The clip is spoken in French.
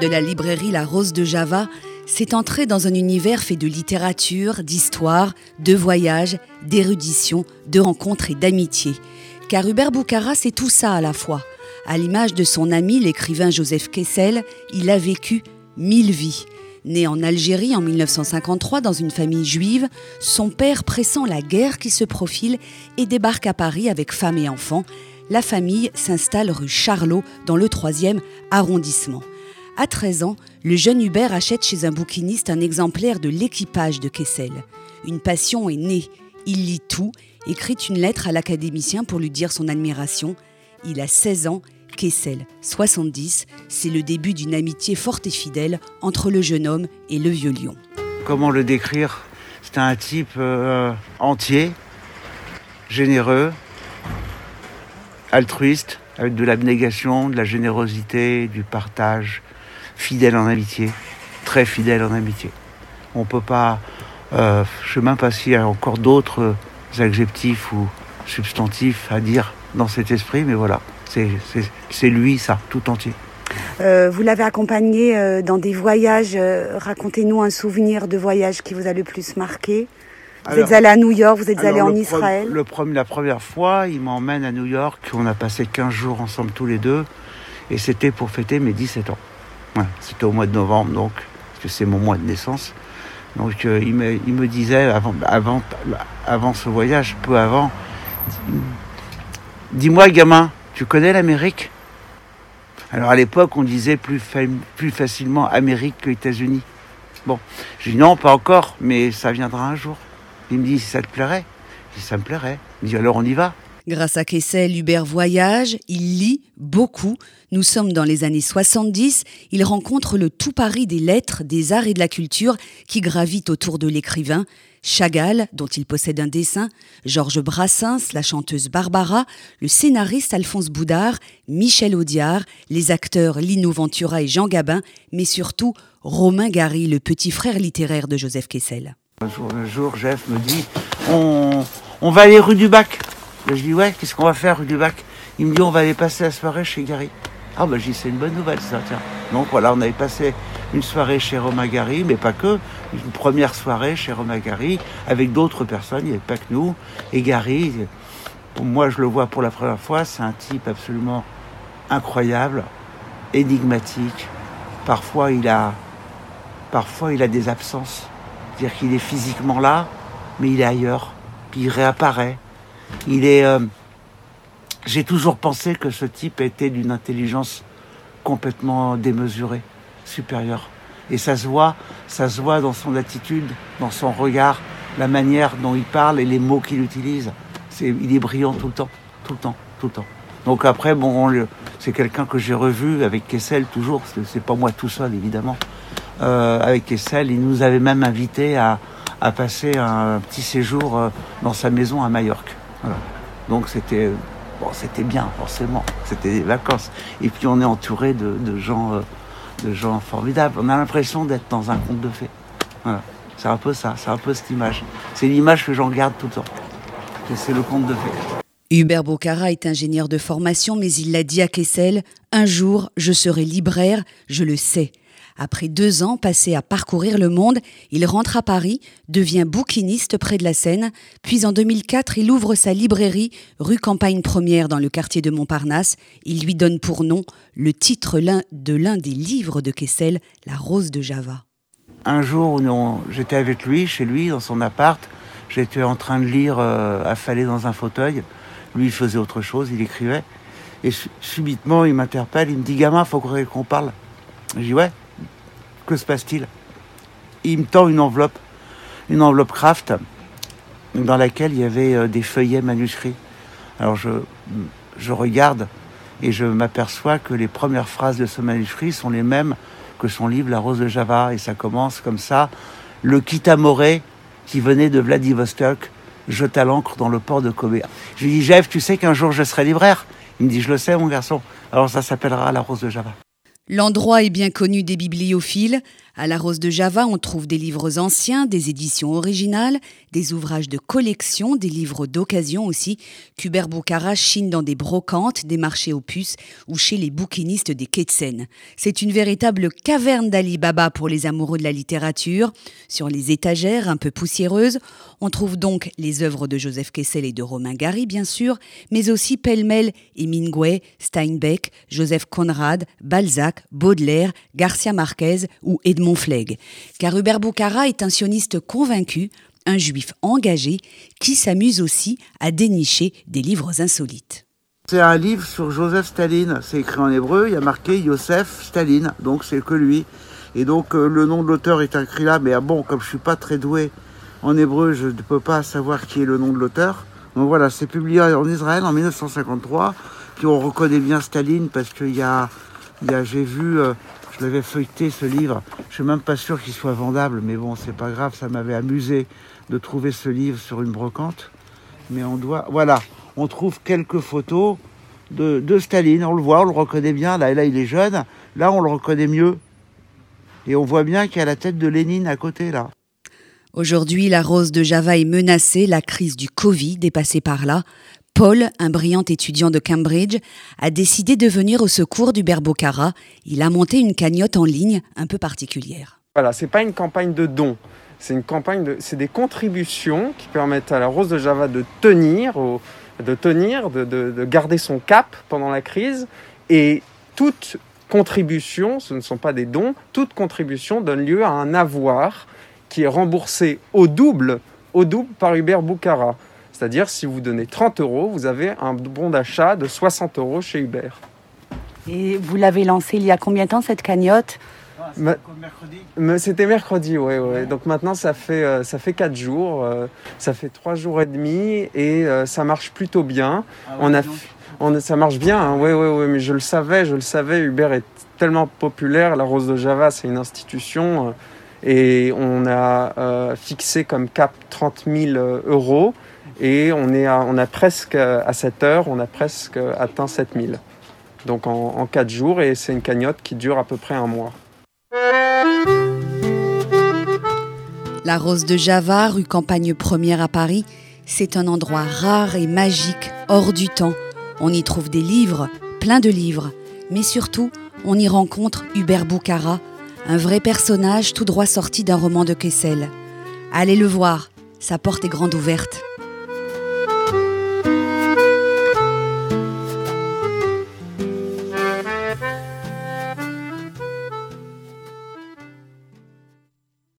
de la librairie La Rose de Java, c'est entrer dans un univers fait de littérature, d'histoire, de voyages, d'érudition, de rencontres et d'amitié. Car Hubert Boucara, c'est tout ça à la fois. À l'image de son ami, l'écrivain Joseph Kessel, il a vécu mille vies. Né en Algérie en 1953 dans une famille juive, son père pressant la guerre qui se profile et débarque à Paris avec femme et enfants. La famille s'installe rue Charlot dans le 3e arrondissement. À 13 ans, le jeune Hubert achète chez un bouquiniste un exemplaire de l'équipage de Kessel. Une passion est née. Il lit tout, écrit une lettre à l'académicien pour lui dire son admiration. Il a 16 ans, Kessel 70. C'est le début d'une amitié forte et fidèle entre le jeune homme et le vieux lion. Comment le décrire? C'est un type euh, entier, généreux, altruiste, avec de l'abnégation, de la générosité, du partage, fidèle en amitié, très fidèle en amitié. On peut pas, euh, je ne sais même pas s'il y a encore d'autres adjectifs ou substantifs à dire dans cet esprit, mais voilà, c'est lui ça, tout entier. Euh, vous l'avez accompagné euh, dans des voyages. Racontez-nous un souvenir de voyage qui vous a le plus marqué. Vous êtes allé à New York, vous êtes allé en Israël. Le, la première fois, il m'emmène à New York. On a passé 15 jours ensemble tous les deux. Et c'était pour fêter mes 17 ans c'était au mois de novembre, donc, parce que c'est mon mois de naissance. Donc euh, il, me, disait avant, ce voyage, peu avant, dis-moi gamin, tu connais l'Amérique? Alors à l'époque on disait plus, facilement Amérique que États-Unis. Bon, je dis non, pas encore, mais ça viendra un jour. Il me dit si ça te plairait. Je dis ça me plairait. Il me dit alors on y va? Grâce à Kessel, Hubert voyage, il lit beaucoup. Nous sommes dans les années 70. Il rencontre le tout Paris des lettres, des arts et de la culture qui gravitent autour de l'écrivain. Chagall, dont il possède un dessin, Georges Brassens, la chanteuse Barbara, le scénariste Alphonse Boudard, Michel Audiard, les acteurs Lino Ventura et Jean Gabin, mais surtout Romain Gary, le petit frère littéraire de Joseph Kessel. Un jour, un jour Jeff me dit on, on va aller rue du Bac. Ben, je dis ouais, qu'est-ce qu'on va faire rue du Bac? Il me dit on va aller passer la soirée chez Gary. Ah ben je dis c'est une bonne nouvelle ça, tiens. Donc voilà, on avait passé une soirée chez Romain Gary, mais pas que, une première soirée chez Romain Gary, avec d'autres personnes, il n'y avait pas que nous. Et Gary, moi je le vois pour la première fois, c'est un type absolument incroyable, énigmatique. Parfois il a, parfois il a des absences. C'est-à-dire qu'il est physiquement là, mais il est ailleurs. Puis il réapparaît. Il est. Euh, j'ai toujours pensé que ce type était d'une intelligence complètement démesurée, supérieure. Et ça se voit, ça se voit dans son attitude, dans son regard, la manière dont il parle et les mots qu'il utilise. Il est brillant tout le temps, tout le temps, tout le temps. Donc après, bon, c'est quelqu'un que j'ai revu avec Kessel toujours. C'est, pas moi tout seul, évidemment. Euh, avec Kessel, il nous avait même invité à, à passer un petit séjour euh, dans sa maison à Majorque. Donc c'était bien forcément, c'était des vacances. Et puis on est entouré de, gens, euh, de gens formidables. On a l'impression d'être dans un conte de fées. C'est un peu ça, c'est un peu cette image. C'est l'image que j'en garde tout le temps. C'est le conte de fées. Hubert Bocara est ingénieur de formation, mais il l'a dit à Kessel Un jour, je serai libraire, je le sais. Après deux ans passés à parcourir le monde, il rentre à Paris, devient bouquiniste près de la Seine, puis en 2004, il ouvre sa librairie rue Campagne Première dans le quartier de Montparnasse. Il lui donne pour nom le titre de l'un des livres de Kessel, La Rose de Java. Un jour, j'étais avec lui, chez lui, dans son appart. J'étais en train de lire, euh, affalé dans un fauteuil. Lui, il faisait autre chose, il écrivait. Et subitement, il m'interpelle, il me dit Gamin, faut qu'on parle. Je dis Ouais. Que se passe-t-il Il me tend une enveloppe, une enveloppe craft, dans laquelle il y avait euh, des feuillets manuscrits. Alors je, regarde et je m'aperçois que les premières phrases de ce manuscrit sont les mêmes que son livre La Rose de Java. Et ça commence comme ça. Le Kitamoré, qui venait de Vladivostok, jeta l'ancre dans le port de Kobe. Je lui dis, Jeff, tu sais qu'un jour je serai libraire Il me dit, je le sais, mon garçon. Alors ça s'appellera La Rose de Java. L'endroit est bien connu des bibliophiles. À la Rose de Java, on trouve des livres anciens, des éditions originales, des ouvrages de collection, des livres d'occasion aussi. Hubert Boucara chine dans des brocantes, des marchés aux puces ou chez les bouquinistes des quais de. C'est une véritable caverne d'Ali Baba pour les amoureux de la littérature. Sur les étagères un peu poussiéreuses, on trouve donc les œuvres de Joseph Kessel et de Romain Gary, bien sûr, mais aussi pêle-mêle Hemingway, Steinbeck, Joseph Conrad, Balzac, Baudelaire, Garcia Marquez ou Edmond car Hubert Boucara est un sioniste convaincu, un juif engagé, qui s'amuse aussi à dénicher des livres insolites. C'est un livre sur Joseph Staline, c'est écrit en hébreu, il y a marqué Joseph Staline, donc c'est que lui. Et donc euh, le nom de l'auteur est écrit là, mais ah bon, comme je suis pas très doué en hébreu, je ne peux pas savoir qui est le nom de l'auteur. Donc voilà, c'est publié en Israël en 1953. Puis on reconnaît bien Staline parce qu'il y a, j'ai vu euh, je l'avais feuilleté ce livre. Je suis même pas sûr qu'il soit vendable, mais bon, c'est pas grave. Ça m'avait amusé de trouver ce livre sur une brocante. Mais on doit, voilà, on trouve quelques photos de, de Staline. On le voit, on le reconnaît bien. Là, là, il est jeune. Là, on le reconnaît mieux. Et on voit bien qu'il y a la tête de Lénine à côté, là. Aujourd'hui, la rose de Java est menacée, la crise du Covid est passée par là. Paul, un brillant étudiant de Cambridge, a décidé de venir au secours du Berbocara. Il a monté une cagnotte en ligne un peu particulière. Voilà, c'est pas une campagne de dons, c'est une campagne de, c'est des contributions qui permettent à la Rose de Java de tenir, de tenir, de, de garder son cap pendant la crise. Et toute contribution, ce ne sont pas des dons, toute contribution donne lieu à un avoir qui est remboursé au double, au double par Hubert Boucara. C'est-à-dire, si vous donnez 30 euros, vous avez un bon d'achat de 60 euros chez Uber. Et vous l'avez lancé il y a combien de temps cette cagnotte C'était mercredi, oui. Ouais. Donc maintenant, ça fait, euh, ça fait 4 jours, euh, ça fait 3 jours et demi et euh, ça marche plutôt bien. Ah on a, on, ça marche bien, oui, oui, oui, mais je le savais, je le savais, Uber est tellement populaire, la Rose de Java, c'est une institution et on a fixé comme cap 30 000 euros. Et on, est on a presque, à cette heure, on a presque atteint 7000. Donc en, en 4 jours, et c'est une cagnotte qui dure à peu près un mois. La Rose de Java, rue Campagne Première à Paris, c'est un endroit rare et magique, hors du temps. On y trouve des livres, plein de livres, mais surtout, on y rencontre Hubert Boucara, un vrai personnage tout droit sorti d'un roman de Kessel. Allez le voir, sa porte est grande ouverte.